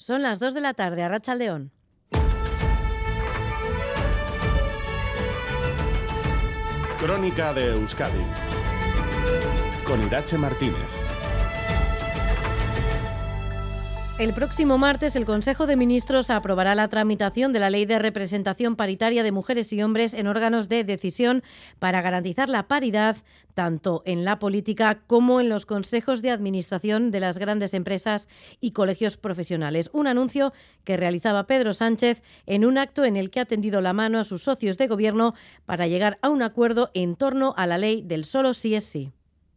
Son las 2 de la tarde, a León. Crónica de Euskadi con Irache Martínez. El próximo martes el Consejo de Ministros aprobará la tramitación de la Ley de Representación Paritaria de Mujeres y Hombres en órganos de decisión para garantizar la paridad tanto en la política como en los consejos de administración de las grandes empresas y colegios profesionales. Un anuncio que realizaba Pedro Sánchez en un acto en el que ha tendido la mano a sus socios de gobierno para llegar a un acuerdo en torno a la ley del solo sí es sí.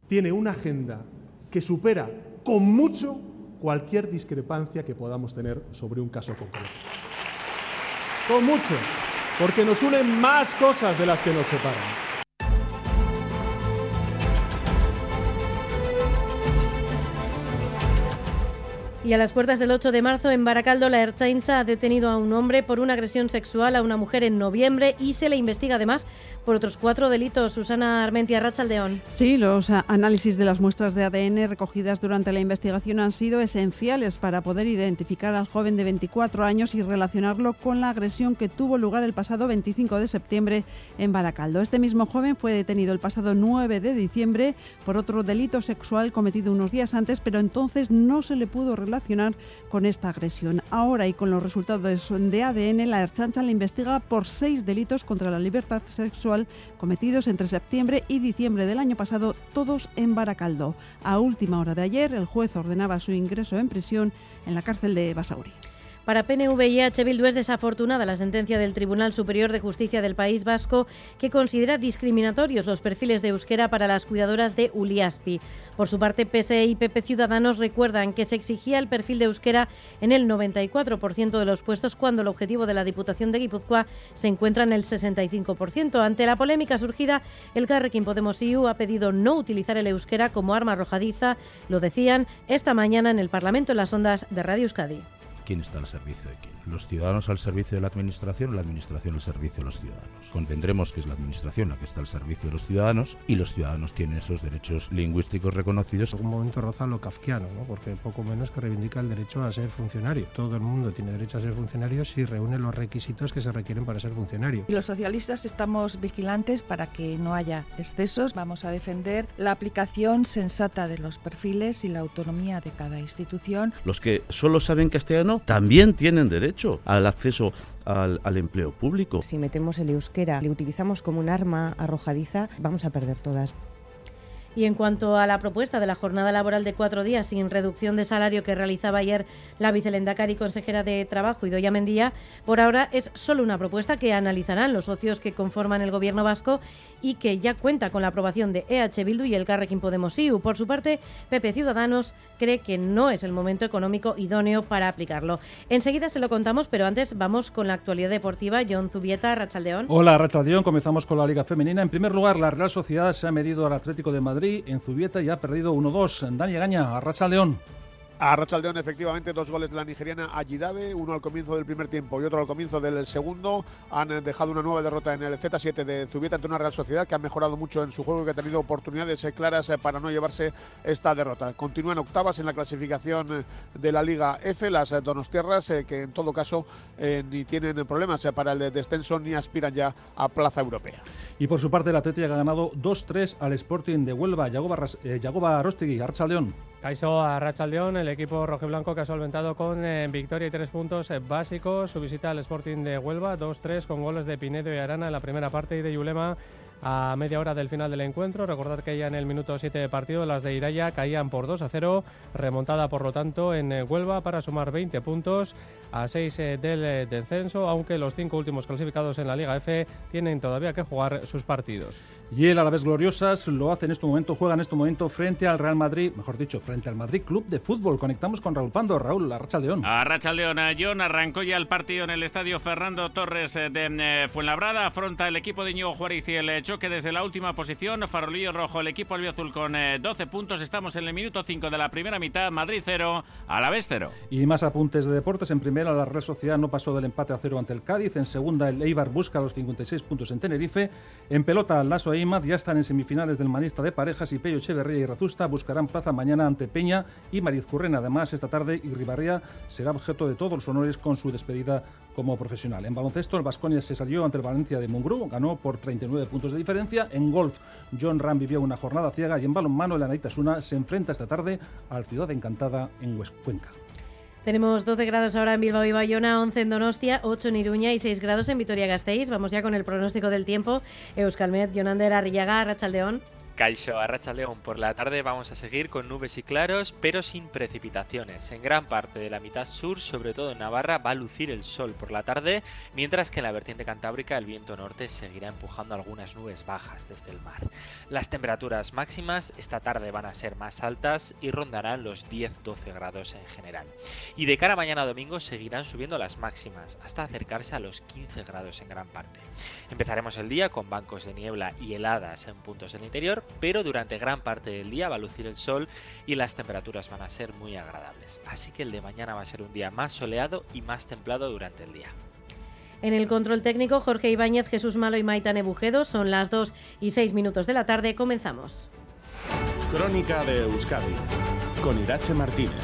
Tiene una agenda que supera con mucho cualquier discrepancia que podamos tener sobre un caso concreto. Con mucho, porque nos unen más cosas de las que nos separan. Y a las puertas del 8 de marzo en Baracaldo, la Ertzaintza ha detenido a un hombre por una agresión sexual a una mujer en noviembre y se le investiga además por otros cuatro delitos. Susana Armentia Rachaldeón. Sí, los análisis de las muestras de ADN recogidas durante la investigación han sido esenciales para poder identificar al joven de 24 años y relacionarlo con la agresión que tuvo lugar el pasado 25 de septiembre en Baracaldo. Este mismo joven fue detenido el pasado 9 de diciembre por otro delito sexual cometido unos días antes, pero entonces no se le pudo relacionar relacionar con esta agresión. Ahora y con los resultados de ADN, la Erchancha le investiga por seis delitos contra la libertad sexual cometidos entre septiembre y diciembre del año pasado, todos en Baracaldo. A última hora de ayer, el juez ordenaba su ingreso en prisión en la cárcel de Basauri. Para PNV y H. Bildu es desafortunada la sentencia del Tribunal Superior de Justicia del País Vasco que considera discriminatorios los perfiles de euskera para las cuidadoras de Uliaspi. Por su parte, PSE y PP Ciudadanos recuerdan que se exigía el perfil de euskera en el 94% de los puestos cuando el objetivo de la Diputación de Guipúzcoa se encuentra en el 65%. Ante la polémica surgida, el Carrequín Podemos IU ha pedido no utilizar el euskera como arma arrojadiza, lo decían esta mañana en el Parlamento en las ondas de Radio Euskadi. ¿Quién está al servicio de quién? Los ciudadanos al servicio de la administración o la administración al servicio de los ciudadanos. Convendremos que es la administración la que está al servicio de los ciudadanos y los ciudadanos tienen esos derechos lingüísticos reconocidos. Un momento roza lo kafkiano, ¿no? porque poco menos que reivindica el derecho a ser funcionario. Todo el mundo tiene derecho a ser funcionario si reúne los requisitos que se requieren para ser funcionario. Y los socialistas estamos vigilantes para que no haya excesos. Vamos a defender la aplicación sensata de los perfiles y la autonomía de cada institución. Los que solo saben castellano también tienen derecho al acceso al, al, empleo público. Si metemos el euskera, le utilizamos como un arma arrojadiza, vamos a perder todas. Y en cuanto a la propuesta de la jornada laboral de cuatro días sin reducción de salario que realizaba ayer la vicelendacari consejera de Trabajo, Idoya Mendía, por ahora es solo una propuesta que analizarán los socios que conforman el gobierno vasco y que ya cuenta con la aprobación de EH Bildu y el Carrequín Podemos IU. Por su parte, Pepe Ciudadanos cree que no es el momento económico idóneo para aplicarlo. Enseguida se lo contamos, pero antes vamos con la actualidad deportiva. John Zubieta, Rachaldeón. Hola, Rachaldeón. Comenzamos con la Liga Femenina. En primer lugar, la Real Sociedad se ha medido al Atlético de Madrid en Zubieta y ha perdido 1-2. Dani Gaña, Arracha León. A Rachaldeón, efectivamente, dos goles de la nigeriana Ayidabe, uno al comienzo del primer tiempo y otro al comienzo del segundo. Han dejado una nueva derrota en el Z7 de Zubieta ante una Real Sociedad que ha mejorado mucho en su juego y que ha tenido oportunidades claras para no llevarse esta derrota. Continúan octavas en la clasificación de la Liga F, las Donostierras, eh, que en todo caso eh, ni tienen problemas para el descenso ni aspiran ya a plaza europea. Y por su parte, el Atlético ha ganado 2-3 al Sporting de Huelva. Yagoba, eh, Yagoba Arrachaldeón. Caiso a Rachaldeón, el equipo rojiblanco que ha solventado con eh, victoria y tres puntos eh, básicos. Su visita al Sporting de Huelva, 2-3 con goles de Pinedo y Arana en la primera parte y de Yulema a media hora del final del encuentro. Recordad que ya en el minuto 7 de partido las de Iraya caían por 2 a 0, remontada por lo tanto en eh, Huelva para sumar 20 puntos a 6 eh, del eh, descenso, aunque los cinco últimos clasificados en la Liga F tienen todavía que jugar sus partidos. Y el vez Gloriosas lo hace en este momento, juega en este momento frente al Real Madrid, mejor dicho, frente al Madrid Club de Fútbol. Conectamos con Raúl Pando. Raúl, la Racha León. A Racha León, John arrancó ya el partido en el estadio Fernando Torres de Fuenlabrada, afronta el equipo de Ñigo Juárez y el choque desde la última posición. Farolillo rojo, el equipo albiazul con 12 puntos. Estamos en el minuto 5 de la primera mitad. Madrid 0, a la vez 0. Y más apuntes de deportes. En primera, la Real Sociedad no pasó del empate a cero ante el Cádiz. En segunda, el Eibar busca los 56 puntos en Tenerife. En pelota, Lasso e Imaz ya están en semifinales del manista de parejas y Pello Echeverría y Razusta buscarán plaza mañana ante Peña y Mariz Currena. Además, esta tarde Irribarría será objeto de todos los honores con su despedida como profesional. En baloncesto, el Vasconia se salió ante el Valencia de Mungrú, ganó por 39 puntos de diferencia. En golf, John Ram vivió una jornada ciega y en balonmano, el Anaitasuna se enfrenta esta tarde al Ciudad Encantada en Cuenca. Tenemos 12 grados ahora en Bilbao y Bayona, 11 en Donostia, 8 en Iruña y 6 grados en Vitoria-Gasteiz. Vamos ya con el pronóstico del tiempo. Euskalmet, Jonander, Arrillaga, Rachaldeón. Caixo a Racha León por la tarde vamos a seguir con nubes y claros, pero sin precipitaciones. En gran parte de la mitad sur, sobre todo en Navarra, va a lucir el sol por la tarde, mientras que en la vertiente cantábrica el viento norte seguirá empujando algunas nubes bajas desde el mar. Las temperaturas máximas esta tarde van a ser más altas y rondarán los 10-12 grados en general. Y de cara a mañana domingo seguirán subiendo las máximas hasta acercarse a los 15 grados en gran parte. Empezaremos el día con bancos de niebla y heladas en puntos del interior pero durante gran parte del día va a lucir el sol y las temperaturas van a ser muy agradables. Así que el de mañana va a ser un día más soleado y más templado durante el día. En el control técnico, Jorge Ibáñez, Jesús Malo y Maitane Bujedo. Son las 2 y 6 minutos de la tarde. Comenzamos. Crónica de Euskadi con Irache Martínez.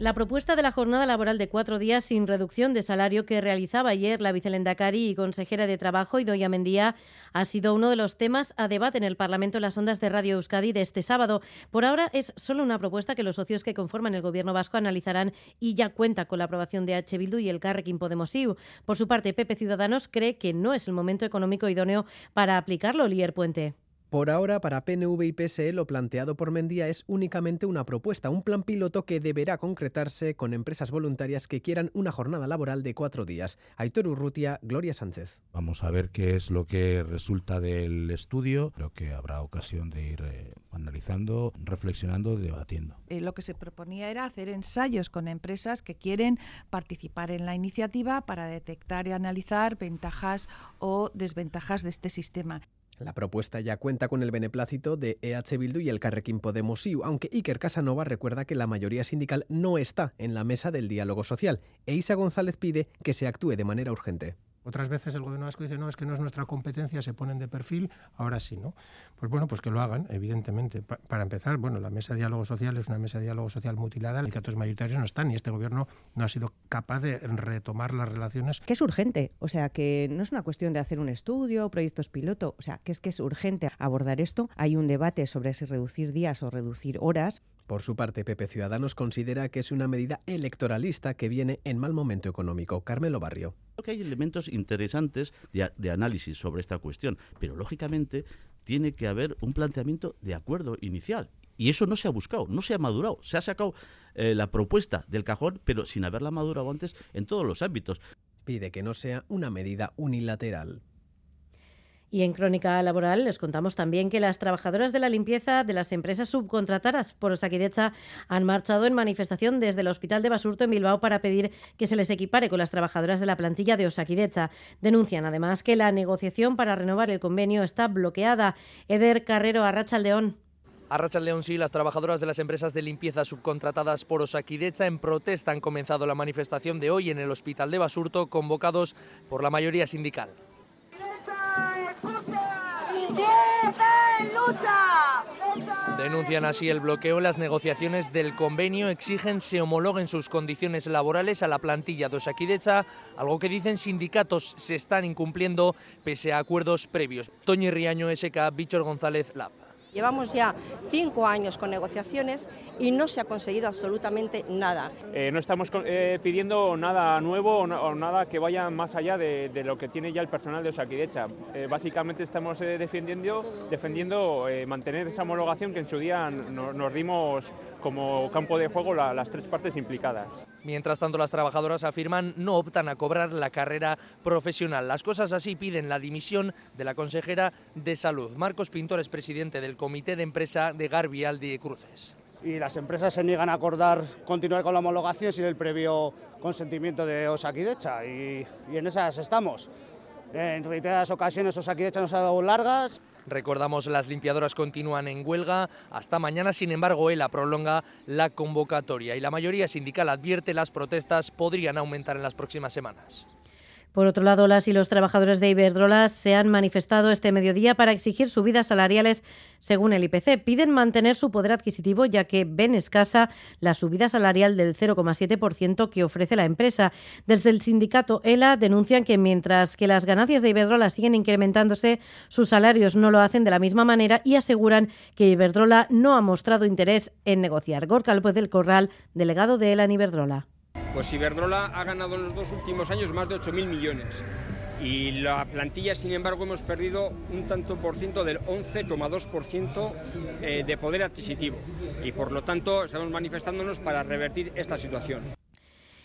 La propuesta de la jornada laboral de cuatro días sin reducción de salario que realizaba ayer la vicelendacari y consejera de Trabajo, Idoia Mendía, ha sido uno de los temas a debate en el Parlamento en las ondas de Radio Euskadi de este sábado. Por ahora es solo una propuesta que los socios que conforman el Gobierno vasco analizarán y ya cuenta con la aprobación de H. Bildu y el Carrequín Podemosiu. Por su parte, Pepe Ciudadanos cree que no es el momento económico idóneo para aplicarlo, Lier Puente. Por ahora, para PNV y PSE, lo planteado por Mendía es únicamente una propuesta, un plan piloto que deberá concretarse con empresas voluntarias que quieran una jornada laboral de cuatro días. Aitor Urrutia, Gloria Sánchez. Vamos a ver qué es lo que resulta del estudio. Creo que habrá ocasión de ir eh, analizando, reflexionando, debatiendo. Eh, lo que se proponía era hacer ensayos con empresas que quieren participar en la iniciativa para detectar y analizar ventajas o desventajas de este sistema. La propuesta ya cuenta con el beneplácito de EH Bildu y el Carrequín Podemos IU, aunque Iker Casanova recuerda que la mayoría sindical no está en la mesa del diálogo social. E Isa González pide que se actúe de manera urgente. Otras veces el gobierno vasco dice, no, es que no es nuestra competencia, se ponen de perfil, ahora sí, ¿no? Pues bueno, pues que lo hagan, evidentemente. para empezar, bueno, la mesa de diálogo social es una mesa de diálogo social multilateral, los sindicatos mayoritarios no están y este gobierno no ha sido capaz de retomar las relaciones. Que es urgente, o sea, que no es una cuestión de hacer un estudio, proyectos piloto, o sea, que es que es urgente abordar esto. Hay un debate sobre si reducir días o reducir horas. Por su parte, Pepe Ciudadanos considera que es una medida electoralista que viene en mal momento económico. Carmelo Barrio. Creo que hay elementos interesantes de, análisis sobre esta cuestión, pero lógicamente tiene que haber un planteamiento de acuerdo inicial. Y eso no se ha buscado, no se ha madurado. Se ha sacado eh, la propuesta del cajón, pero sin haberla madurado antes en todos los ámbitos. Pide que no sea una medida unilateral. Y en Crónica Laboral les contamos también que las trabajadoras de la limpieza de las empresas subcontratadas por Osakidecha han marchado en manifestación desde el Hospital de Basurto en Bilbao para pedir que se les equipare con las trabajadoras de la plantilla de Osakidecha. Denuncian además que la negociación para renovar el convenio está bloqueada. Eder Carrero, Arrachaldeón. A León sí, las trabajadoras de las empresas de limpieza subcontratadas por Osakidecha en protesta han comenzado la manifestación de hoy en el Hospital de Basurto, convocados por la mayoría sindical. Denuncian así el bloqueo en las negociaciones del convenio, exigen se homologuen sus condiciones laborales a la plantilla de Osakidecha, algo que dicen sindicatos se están incumpliendo pese a acuerdos previos. Toñi Riaño, SK, Víctor González, Lab. Llevamos ya cinco años con negociaciones y no se ha conseguido absolutamente nada. Eh, no estamos eh, pidiendo nada nuevo o, nada que vaya más allá de, lo que tiene ya el personal de Osakidecha. Eh, básicamente estamos defendiendo, defendiendo mantener esa homologación que en su día nos dimos como campo de juego las tres partes implicadas. Mientras tanto, las trabajadoras afirman no optan a cobrar la carrera profesional. Las cosas así piden la dimisión de la consejera de Salud. Marcos Pintor es presidente del Comité de Empresa de Garbialdi Cruces. Y las empresas se niegan a acordar continuar con la homologación sin el previo consentimiento de Osakidecha y, y en esas estamos. En reiteradas ocasiones Osakidecha nos ha dado largas. Recordamos, las limpiadoras continúan en huelga hasta mañana, sin embargo, ELA prolonga la convocatoria y la mayoría sindical advierte las protestas podrían aumentar en las próximas semanas. Por otro lado, las y los trabajadores de Iberdrola se han manifestado este mediodía para exigir subidas salariales según el IPC. Piden mantener su poder adquisitivo ya que ven escasa la subida salarial del 0,7% que ofrece la empresa. Desde el sindicato ELA denuncian que mientras que las ganancias de Iberdrola siguen incrementándose, sus salarios no lo hacen de la misma manera y aseguran que Iberdrola no ha mostrado interés en negociar. Gorka López del Corral, delegado de ELA en Iberdrola. Pues Iberdrola ha ganado en los dos últimos años más de 8.000 millones y la plantilla, sin embargo, hemos perdido un tanto por ciento del 11,2% eh, de poder adquisitivo y por lo tanto estamos manifestándonos para revertir esta situación.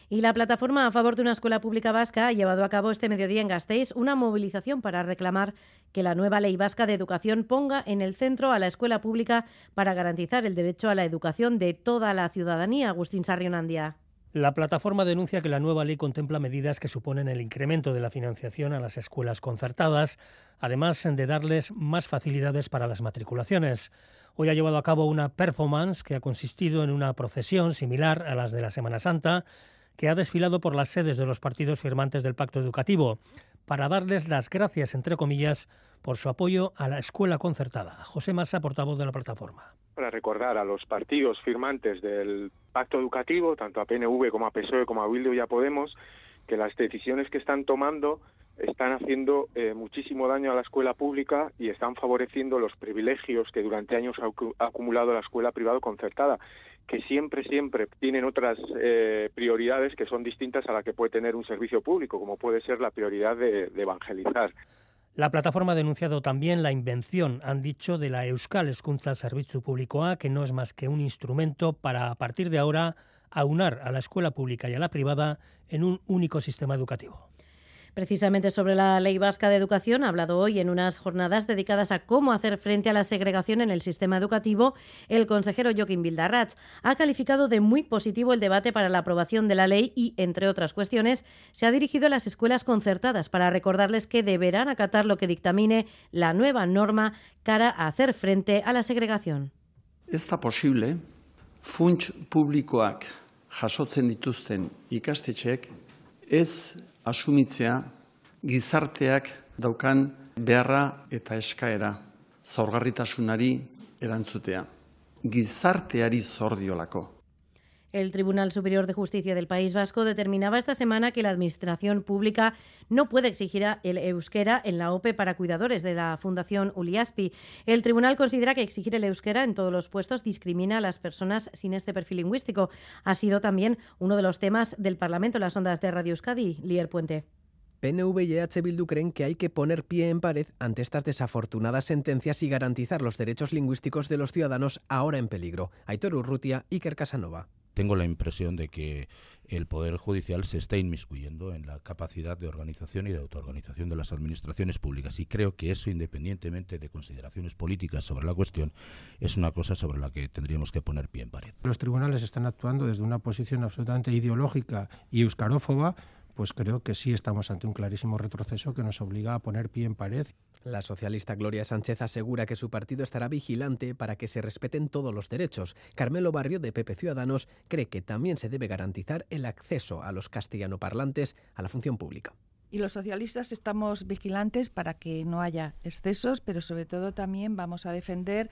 Y la plataforma a favor de una escuela pública vasca ha llevado a cabo este mediodía en Gasteiz una movilización para reclamar que la nueva ley vasca de educación ponga en el centro a la escuela pública para garantizar el derecho a la educación de toda la ciudadanía. Agustín Sarrionandia. La plataforma denuncia que la nueva ley contempla medidas que suponen el incremento de la financiación a las escuelas concertadas, además de darles más facilidades para las matriculaciones. Hoy ha llevado a cabo una performance que ha consistido en una procesión similar a las de la Semana Santa, que ha desfilado por las sedes de los partidos firmantes del Pacto Educativo, para darles las gracias, entre comillas, por su apoyo a la escuela concertada. José Massa, portavoz de la plataforma para recordar a los partidos firmantes del pacto educativo, tanto a PNV como a PSOE como a Bildu y a Podemos, que las decisiones que están tomando están haciendo eh, muchísimo daño a la escuela pública y están favoreciendo los privilegios que durante años ha, acumulado la escuela privada concertada, que siempre, siempre tienen otras eh, prioridades que son distintas a la que puede tener un servicio público, como puede ser la prioridad de evangelizar. La plataforma ha denunciado también la invención, han dicho, de la Euskal Eskuntza Servicio Público A, que no es más que un instrumento para, a partir de ahora, aunar a la escuela pública y a la privada en un único sistema educativo. Precisamente sobre la Ley Vasca de Educación ha hablado hoy en unas jornadas dedicadas a cómo hacer frente a la segregación en el sistema educativo el consejero Joaquín Bildarratz. Ha calificado de muy positivo el debate para la aprobación de la ley y, entre otras cuestiones, se ha dirigido a las escuelas concertadas para recordarles que deberán acatar lo que dictamine la nueva norma cara a hacer frente a la segregación. Está posible funts publikoak jasotzen dituzten ikastetxeek ez asumitzea gizarteak daukan beharra eta eskaera zaurgarritasunari erantzutea. Gizarteari zordiolako. El Tribunal Superior de Justicia del País Vasco determinaba esta semana que la Administración Pública no puede exigir el euskera en la OPE para cuidadores de la Fundación Uliaspi. El tribunal considera que exigir el euskera en todos los puestos discrimina a las personas sin este perfil lingüístico. Ha sido también uno de los temas del Parlamento en las ondas de Radio Euskadi. Lier Puente. PNV y EH Bildu creen que hay que poner pie en pared ante estas desafortunadas sentencias y garantizar los derechos lingüísticos de los ciudadanos ahora en peligro. Aitor Urrutia, Iker Casanova tengo la impresión de que el Poder Judicial se está inmiscuyendo en la capacidad de organización y de autoorganización de las administraciones públicas. Y creo que eso, independientemente de consideraciones políticas sobre la cuestión, es una cosa sobre la que tendríamos que poner pie en pared. Los tribunales están actuando desde una posición absolutamente ideológica y euscarófoba pues creo que sí estamos ante un clarísimo retroceso que nos obliga a poner pie en pared. La socialista Gloria Sánchez asegura que su partido estará vigilante para que se respeten todos los derechos. Carmelo Barrio, de Pepe Ciudadanos, cree que también se debe garantizar el acceso a los castellanoparlantes a la función pública. Y los socialistas estamos vigilantes para que no haya excesos, pero sobre todo también vamos a defender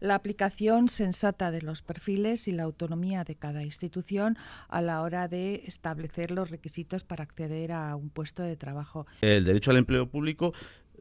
la aplicación sensata de los perfiles y la autonomía de cada institución a la hora de establecer los requisitos para acceder a un puesto de trabajo. El derecho al empleo público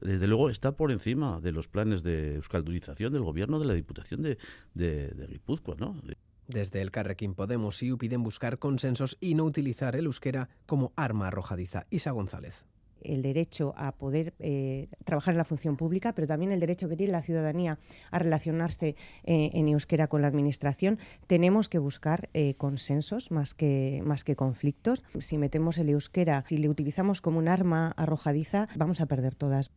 desde luego está por encima de los planes de euskaldunización del gobierno de la Diputación de, de, de Guipúzcoa, ¿no? Desde el Carrequín Podemos y piden buscar consensos y no utilizar el euskera como arma arrojadiza. Isa González el derecho a poder eh, trabajar en la función pública, pero también el derecho que tiene la ciudadanía a relacionarse eh, en euskera con la administración, tenemos que buscar eh, consensos más que, más que conflictos. Si metemos el euskera, si le utilizamos como un arma arrojadiza, vamos a perder todas.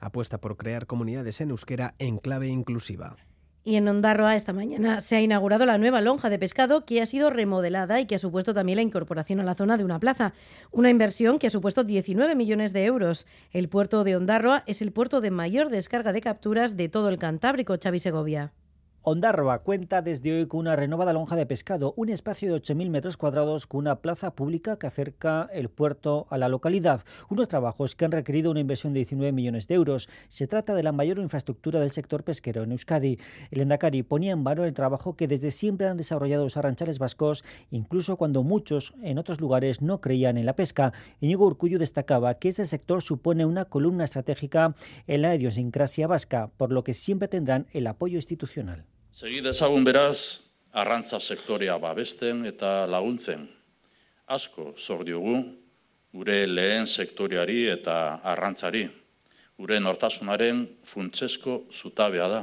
Apuesta por crear comunidades en euskera en clave inclusiva. Y en Ondarroa esta mañana se ha inaugurado la nueva lonja de pescado que ha sido remodelada y que ha supuesto también la incorporación a la zona de una plaza. Una inversión que ha supuesto 19 millones de euros. El puerto de Ondarroa es el puerto de mayor descarga de capturas de todo el Cantábrico, Xavi Segovia. Ondarroa cuenta desde hoy con una renovada lonja de pescado, un espacio de 8.000 metros cuadrados con una plaza pública que acerca el puerto a la localidad. Unos trabajos que han requerido una inversión de 19 millones de euros. Se trata de la mayor infraestructura del sector pesquero en Euskadi. El Endacari ponía en valor el trabajo que desde siempre han desarrollado los arranchales vascos, incluso cuando muchos en otros lugares no creían en la pesca. Íñigo Urcuyo destacaba que este sector supone una columna estratégica en la idiosincrasia vasca, por lo que siempre tendrán el apoyo institucional. Segi dezagun beraz, arrantza sektorea babesten eta laguntzen. Asko zor diogu, gure lehen sektoreari eta arrantzari. Gure nortasunaren funtsesko zutabea da.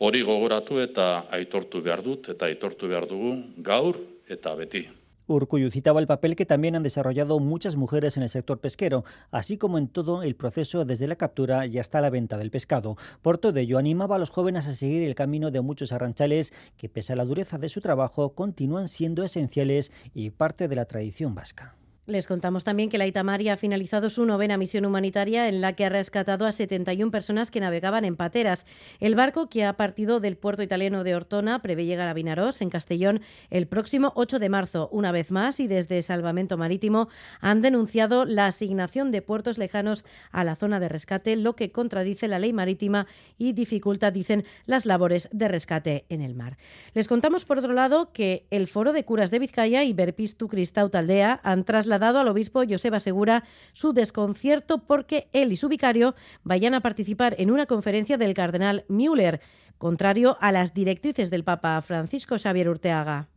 Hori gogoratu eta aitortu behar dut eta aitortu behar dugu gaur eta beti. Urcuyu citaba el papel que también han desarrollado muchas mujeres en el sector pesquero, así como en todo el proceso desde la captura y hasta la venta del pescado. Por todo ello, animaba a los jóvenes a seguir el camino de muchos arranchales que, pese a la dureza de su trabajo, continúan siendo esenciales y parte de la tradición vasca. Les contamos también que la Itamari ha finalizado su novena misión humanitaria en la que ha rescatado a 71 personas que navegaban en pateras. El barco que ha partido del puerto italiano de Ortona prevé llegar a Vinarós, en Castellón, el próximo 8 de marzo. Una vez más, y desde Salvamento Marítimo han denunciado la asignación de puertos lejanos a la zona de rescate, lo que contradice la ley marítima y dificulta, dicen, las labores de rescate en el mar. Les contamos, por otro lado, que el Foro de Curas de Vizcaya y Berpistu Cristau Taldea han trasladado dado al obispo Joseba Segura su desconcierto porque él y su vicario vayan a participar en una conferencia del cardenal Müller, contrario a las directrices del Papa Francisco Xavier Urteaga.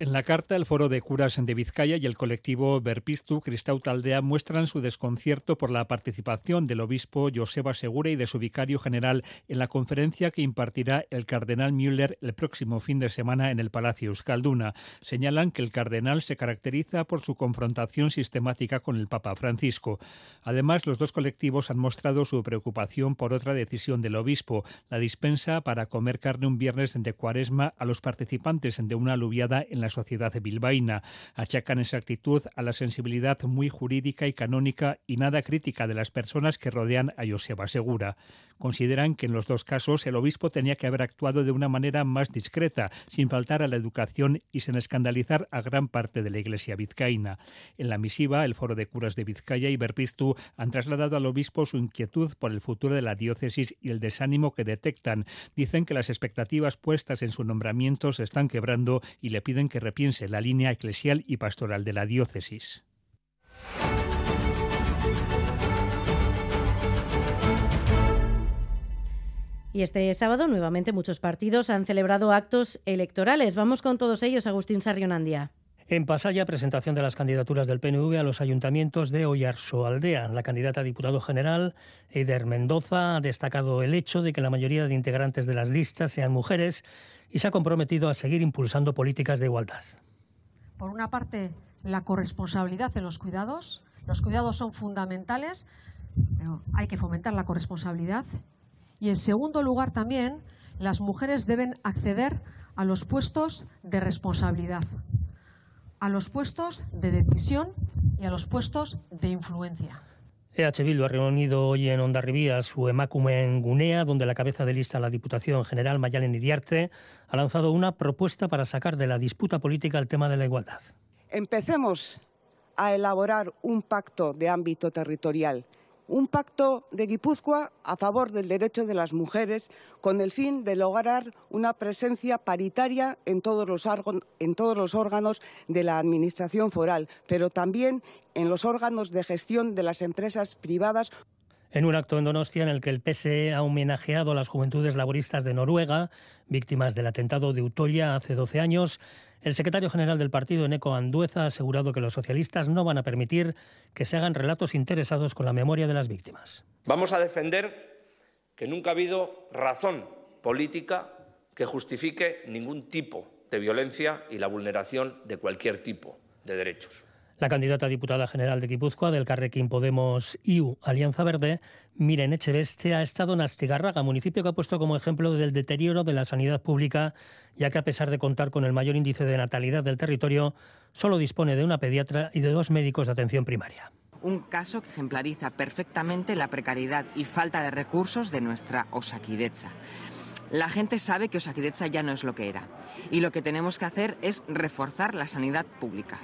En la carta, el Foro de Curas de Vizcaya y el colectivo Berpistu Cristau Taldea muestran su desconcierto por la participación del obispo Joseba Segura y de su vicario general en la conferencia que impartirá el cardenal Müller el próximo fin de semana en el Palacio Euskalduna. Señalan que el cardenal se caracteriza por su confrontación sistemática con el Papa Francisco. Además, los dos colectivos han mostrado su preocupación por otra decisión del obispo, la dispensa para comer carne un viernes de cuaresma a los participantes de una aluviada en la sociedad bilbaína. Achacan esa actitud a la sensibilidad muy jurídica y canónica y nada crítica de las personas que rodean a Joseba Segura. Consideran que en los dos casos el obispo tenía que haber actuado de una manera más discreta, sin faltar a la educación y sin escandalizar a gran parte de la Iglesia vizcaína. En la misiva, el Foro de Curas de Vizcaya y Berpiztu han trasladado al obispo su inquietud por el futuro de la diócesis y el desánimo que detectan. Dicen que las expectativas puestas en su nombramiento se están quebrando y le piden que repiense la línea eclesial y pastoral de la diócesis. Y este sábado, nuevamente, muchos partidos han celebrado actos electorales. Vamos con todos ellos, Agustín Sarrionandia. En Pasaya, presentación de las candidaturas del PNV a los ayuntamientos de Aldea. La candidata a diputado general, Eider Mendoza, ha destacado el hecho de que la mayoría de integrantes de las listas sean mujeres y se ha comprometido a seguir impulsando políticas de igualdad. Por una parte, la corresponsabilidad en los cuidados. Los cuidados son fundamentales, pero hay que fomentar la corresponsabilidad. Y en segundo lugar, también, las mujeres deben acceder a los puestos de responsabilidad, a los puestos de decisión y a los puestos de influencia. EH Bildu ha reunido hoy en Ondarribía su en Gunea, donde la cabeza de lista la Diputación General, Mayalen Idiarte, ha lanzado una propuesta para sacar de la disputa política el tema de la igualdad. Empecemos a elaborar un pacto de ámbito territorial un pacto de Guipúzcoa a favor del derecho de las mujeres con el fin de lograr una presencia paritaria en todos los, órganos de la Administración foral, pero también en los órganos de gestión de las empresas privadas. En un acto en Donostia en el que el PSE ha homenajeado a las juventudes laboristas de Noruega, víctimas del atentado de Utoya hace 12 años, el secretario general del partido, Eneco Andueza, ha asegurado que los socialistas no van a permitir que se hagan relatos interesados con la memoria de las víctimas. Vamos a defender que nunca ha habido razón política que justifique ningún tipo de violencia y la vulneración de cualquier tipo de derechos. La candidata a diputada general de Guipúzcoa del Carrequín Podemos IU Alianza Verde, Miren Echeveste, ha estado en Astigarraga, municipio que ha puesto como ejemplo del deterioro de la sanidad pública, ya que a pesar de contar con el mayor índice de natalidad del territorio, solo dispone de una pediatra y de dos médicos de atención primaria. Un caso que ejemplariza perfectamente la precariedad y falta de recursos de nuestra Osaquideza. La gente sabe que Osaquideza ya no es lo que era y lo que tenemos que hacer es reforzar la sanidad pública.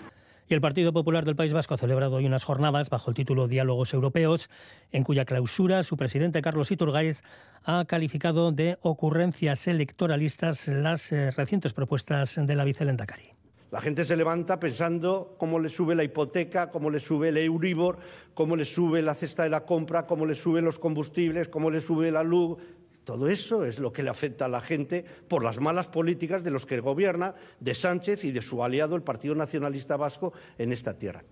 Y el Partido Popular del País Vasco ha celebrado hoy unas jornadas bajo el título Diálogos Europeos, en cuya clausura su presidente Carlos Iturgaiz ha calificado de ocurrencias electoralistas las eh, recientes propuestas de la vicelendacari. La gente se levanta pensando cómo le sube la hipoteca, cómo le sube el Euribor, cómo le sube la cesta de la compra, cómo le suben los combustibles, cómo le sube la luz, todo eso es lo que le afecta a la gente por las malas políticas de los que gobierna, de Sánchez y de su aliado, el Partido Nacionalista Vasco, en esta tierra.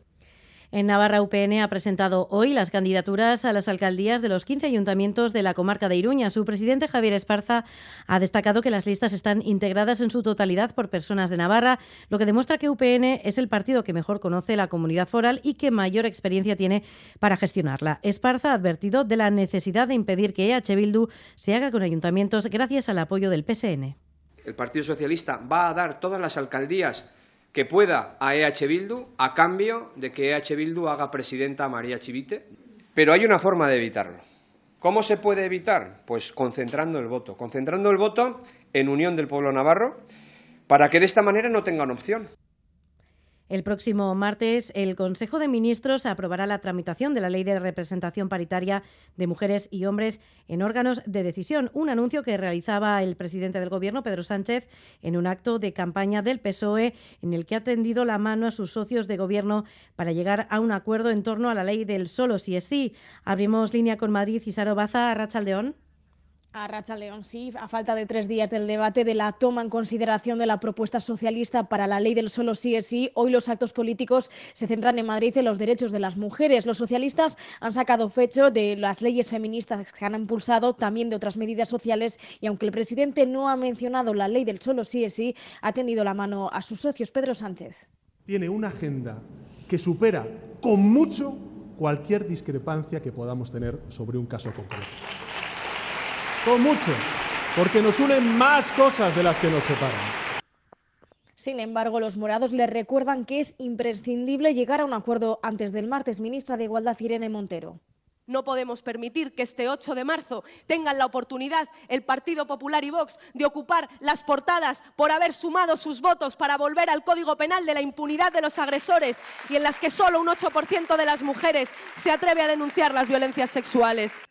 En Navarra, UPN ha presentado hoy las candidaturas a las alcaldías de los 15 ayuntamientos de la comarca de Iruña. Su presidente, Javier Esparza, ha destacado que las listas están integradas en su totalidad por personas de Navarra, lo que demuestra que UPN es el partido que mejor conoce la comunidad foral y que mayor experiencia tiene para gestionarla. Esparza ha advertido de la necesidad de impedir que EH Bildu se haga con ayuntamientos gracias al apoyo del PSN. El Partido Socialista va a dar todas las alcaldías que pueda a EH Bildu a cambio de que EH Bildu haga presidenta a María Chivite. Pero hay una forma de evitarlo. ¿Cómo se puede evitar? Pues concentrando el voto, concentrando el voto en unión del pueblo navarro para que de esta manera no tengan opción. El próximo martes, el Consejo de Ministros aprobará la tramitación de la Ley de Representación Paritaria de Mujeres y Hombres en órganos de decisión, un anuncio que realizaba el presidente del Gobierno, Pedro Sánchez, en un acto de campaña del PSOE en el que ha tendido la mano a sus socios de Gobierno para llegar a un acuerdo en torno a la ley del solo si es sí. Abrimos línea con Madrid y Saro Baza, Rachaldeón. A Racha León, sí, a falta de tres días del debate de la toma en consideración de la propuesta socialista para la ley del solo sí es sí, hoy los actos políticos se centran en Madrid en los derechos de las mujeres. Los socialistas han sacado fecho de las leyes feministas que han impulsado, también de otras medidas sociales, y aunque el presidente no ha mencionado la ley del solo sí es sí, ha tendido la mano a sus socios. Pedro Sánchez. Tiene una agenda que supera con mucho cualquier discrepancia que podamos tener sobre un caso concreto con mucho, porque nos unen más cosas de las que nos separan. Sin embargo, los morados le recuerdan que es imprescindible llegar a un acuerdo antes del martes. Ministra de Igualdad, Irene Montero. No podemos permitir que este 8 de marzo tengan la oportunidad el Partido Popular y Vox de ocupar las portadas por haber sumado sus votos para volver al Código Penal de la impunidad de los agresores y en las que solo un 8% de las mujeres se atreve a denunciar las violencias sexuales.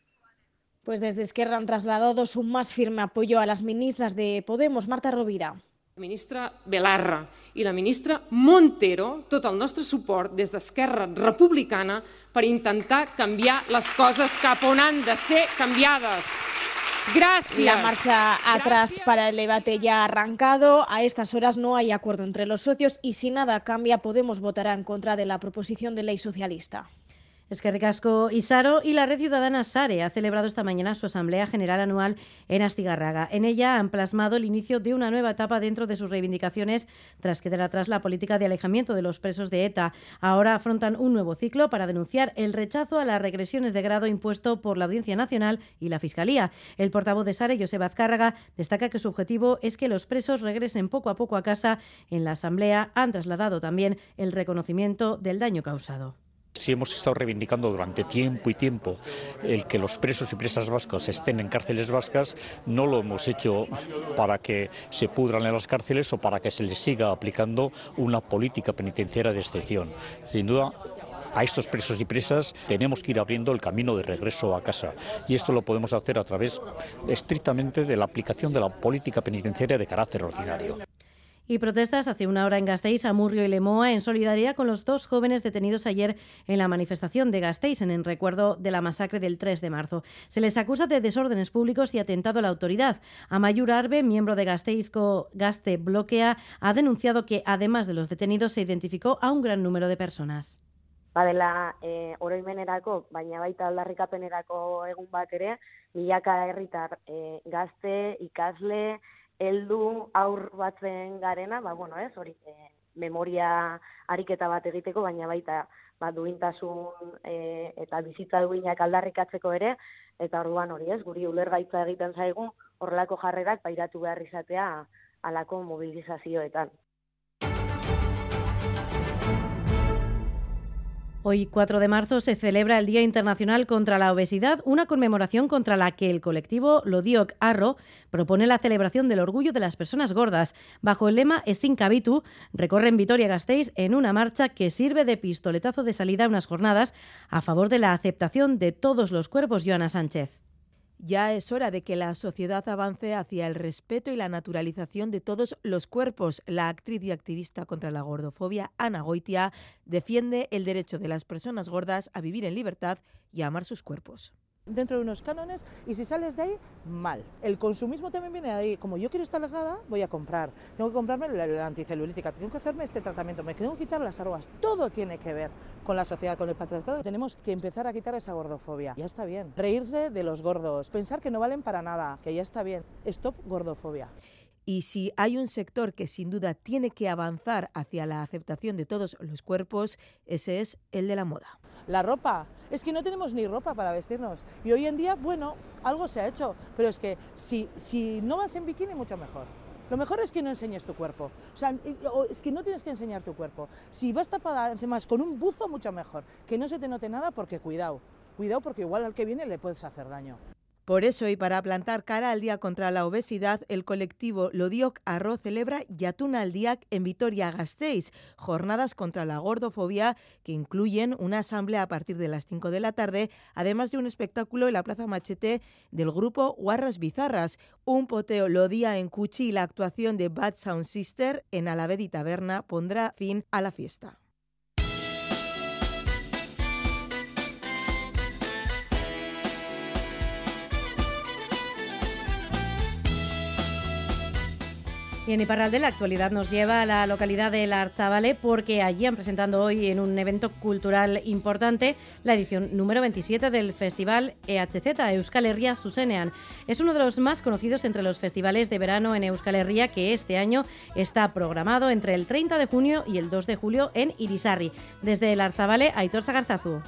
Pues desde Esquerra han trasladado su más firme apoyo a las ministras de Podemos, Marta Rovira. La ministra Belarra i la ministra Montero, tot el nostre suport des d'Esquerra Republicana per intentar canviar les coses cap on han de ser canviades. Gracias. La marcha atrás Gracias. para el debate ya ha arrancado. A estas horas no hay acuerdo entre los socios y si nada cambia, Podemos votará en contra de la proposición de ley socialista. Es que Recasco Isaro y la Red Ciudadana SARE ha celebrado esta mañana su Asamblea General Anual en Astigarraga. En ella han plasmado el inicio de una nueva etapa dentro de sus reivindicaciones tras quedar atrás la política de alejamiento de los presos de ETA. Ahora afrontan un nuevo ciclo para denunciar el rechazo a las regresiones de grado impuesto por la Audiencia Nacional y la Fiscalía. El portavoz de SARE, José Azcárraga, destaca que su objetivo es que los presos regresen poco a poco a casa. En la Asamblea han trasladado también el reconocimiento del daño causado. Si hemos estado reivindicando durante tiempo y tiempo el que los presos y presas vascos estén en cárceles vascas, no lo hemos hecho para que se pudran en las cárceles o para que se les siga aplicando una política penitenciaria de excepción. Sin duda, a estos presos y presas tenemos que ir abriendo el camino de regreso a casa. Y esto lo podemos hacer a través estrictamente de la aplicación de la política penitenciaria de carácter ordinario y protestas hace una hora en Gasteiz, Amurrio y Lemoa en solidaridad con los dos jóvenes detenidos ayer en la manifestación de Gasteiz en el recuerdo de la masacre del 3 de marzo. Se les acusa de desórdenes públicos y atentado a la autoridad. Amayur Arbe, miembro de Gasteizco Gaste Bloquea, ha denunciado que además de los detenidos se identificó a un gran número de personas. badela e, oroimenerako, baina baita aldarrikapenerako egun bat ere, milaka herritar e, gazte, ikasle, heldu aur batzen garena, ba, bueno, ez, hori, e, memoria ariketa bat egiteko, baina baita ba, duintasun e, eta bizitza duinak aldarrikatzeko ere, eta orduan hori ez, guri ulergaitza egiten zaigu, horrelako jarrerak pairatu behar izatea alako mobilizazioetan. Hoy, 4 de marzo, se celebra el Día Internacional contra la Obesidad, una conmemoración contra la que el colectivo Lodioc Arro propone la celebración del orgullo de las personas gordas. Bajo el lema Esin Cabitu, recorren Vitoria-Gasteiz en una marcha que sirve de pistoletazo de salida a unas jornadas a favor de la aceptación de todos los cuerpos, Joana Sánchez. Ya es hora de que la sociedad avance hacia el respeto y la naturalización de todos los cuerpos. La actriz y activista contra la gordofobia, Ana Goitia, defiende el derecho de las personas gordas a vivir en libertad y a amar sus cuerpos dentro de unos cánones y si sales de ahí, mal. El consumismo también viene de ahí. Como yo quiero estar delgada, voy a comprar. Tengo que comprarme la, anticelulítica, tengo que hacerme este tratamiento, me tengo que quitar las arrugas. Todo tiene que ver con la sociedad, con el patriarcado. Tenemos que empezar a quitar esa gordofobia. Ya está bien. Reírse de los gordos, pensar que no valen para nada, que ya está bien. Stop gordofobia. Y si hay un sector que sin duda tiene que avanzar hacia la aceptación de todos los cuerpos, ese es el de la moda. La ropa, es que no tenemos ni ropa para vestirnos. Y hoy en día, bueno, algo se ha hecho, pero es que si, si no vas en bikini, mucho mejor. Lo mejor es que no enseñes tu cuerpo. O sea, es que no tienes que enseñar tu cuerpo. Si vas tapada, además, con un buzo, mucho mejor. Que no se te note nada porque cuidado. Cuidado porque igual al que viene le puedes hacer daño. Por eso, y para plantar cara al Día contra la Obesidad, el colectivo Lodioc Arro celebra Yatuna al Día en Vitoria-Gasteiz, jornadas contra la gordofobia que incluyen una asamblea a partir de las 5 de la tarde, además de un espectáculo en la Plaza Machete del grupo Guarras Bizarras, un poteo Lodía en Cuchi y la actuación de Bad Sound Sister en Alaved y Taberna pondrá fin a la fiesta. Y en Iparralde la actualidad nos lleva a la localidad de La Arzabale porque allí han presentado hoy en un evento cultural importante la edición número 27 del festival EHZ, Euskal Herria Susenean. Es uno de los más conocidos entre los festivales de verano en Euskal Herria que este año está programado entre el 30 de junio y el 2 de julio en Irisarri. Desde La Arzabale, Aitor Sagarzazu.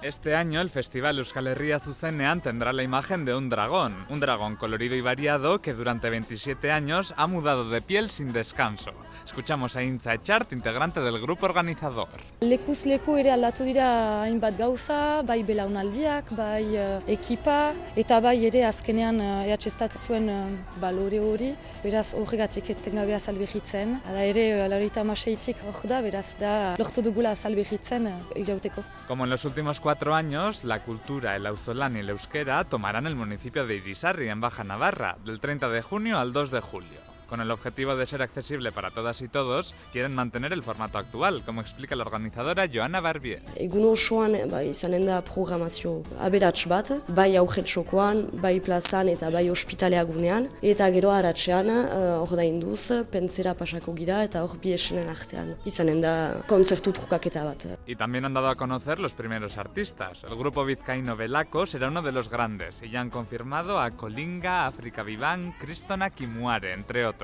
Este año el Festival Euskal Herria Zuzenean tendrá la imagen de un dragón, un dragón colorido y variado que durante 27 años ha mudado de piel sin descanso. Escuchamos a Intza Echart, integrante del grupo organizador. Lekuz leku ere aldatu dira hainbat gauza, bai belaunaldiak, bai uh, ekipa, eta bai ere azkenean uh, ehatxestat zuen uh, balore hori, beraz horregatik etengabea salbehitzen. Hala ere, uh, laurita amaseitik hor da, beraz da lortu dugula salbehitzen uh, irauteko. Como en los últimos cuatro años, la cultura, el auzolán y el euskera tomarán el municipio de Irisarri, en Baja Navarra, del 30 de junio al 2 de julio. Con el objetivo de ser accesible para todas y todos, quieren mantener el formato actual, como explica la organizadora Joana Barbier. Egun osoan ba, izanen da programazio aberats bat, bai aurretxokoan, bai plazan eta bai ospitalea gunean, eta gero haratxean, uh, hor da induz, pentsera pasako gira eta hor biesenen artean. Izanen da konzertu trukaketa bat. Y también han dado a conocer los primeros artistas. El grupo vizcaíno Velaco será uno de los grandes y ya han confirmado a Colinga, África Viván, Cristona Kimuare, entre otros.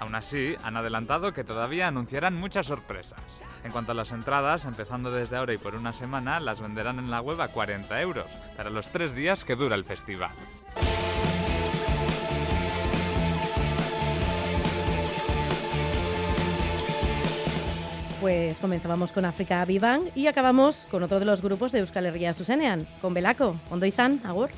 Aún así, han adelantado que todavía anunciarán muchas sorpresas. En cuanto a las entradas, empezando desde ahora y por una semana, las venderán en la web a 40 euros, para los tres días que dura el festival. Pues comenzábamos con África Vivan y acabamos con otro de los grupos de Euskal Herria Susenean, con Belaco. Ondo izan, agur.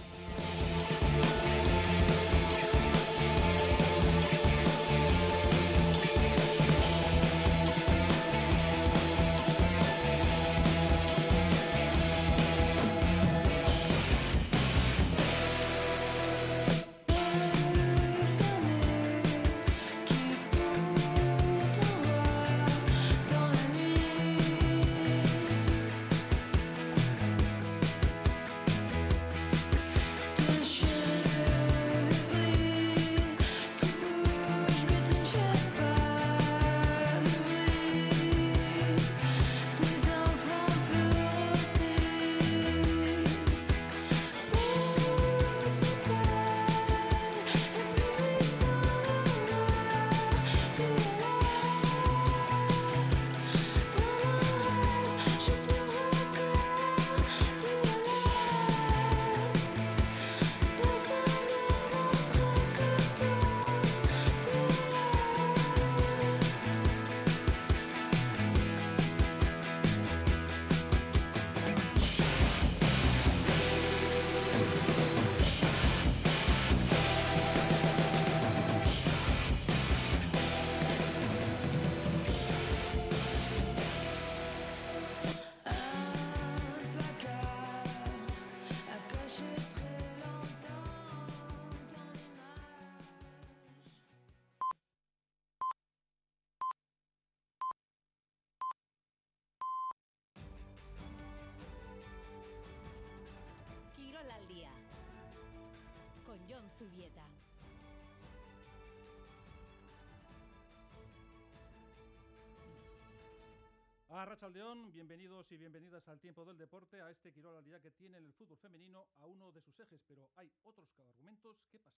John Zubieta. A Rachaldeón, bienvenidos y bienvenidas al tiempo del deporte, a este Quirol al día que tiene el fútbol femenino a uno de sus ejes, pero hay otros argumentos que pasan.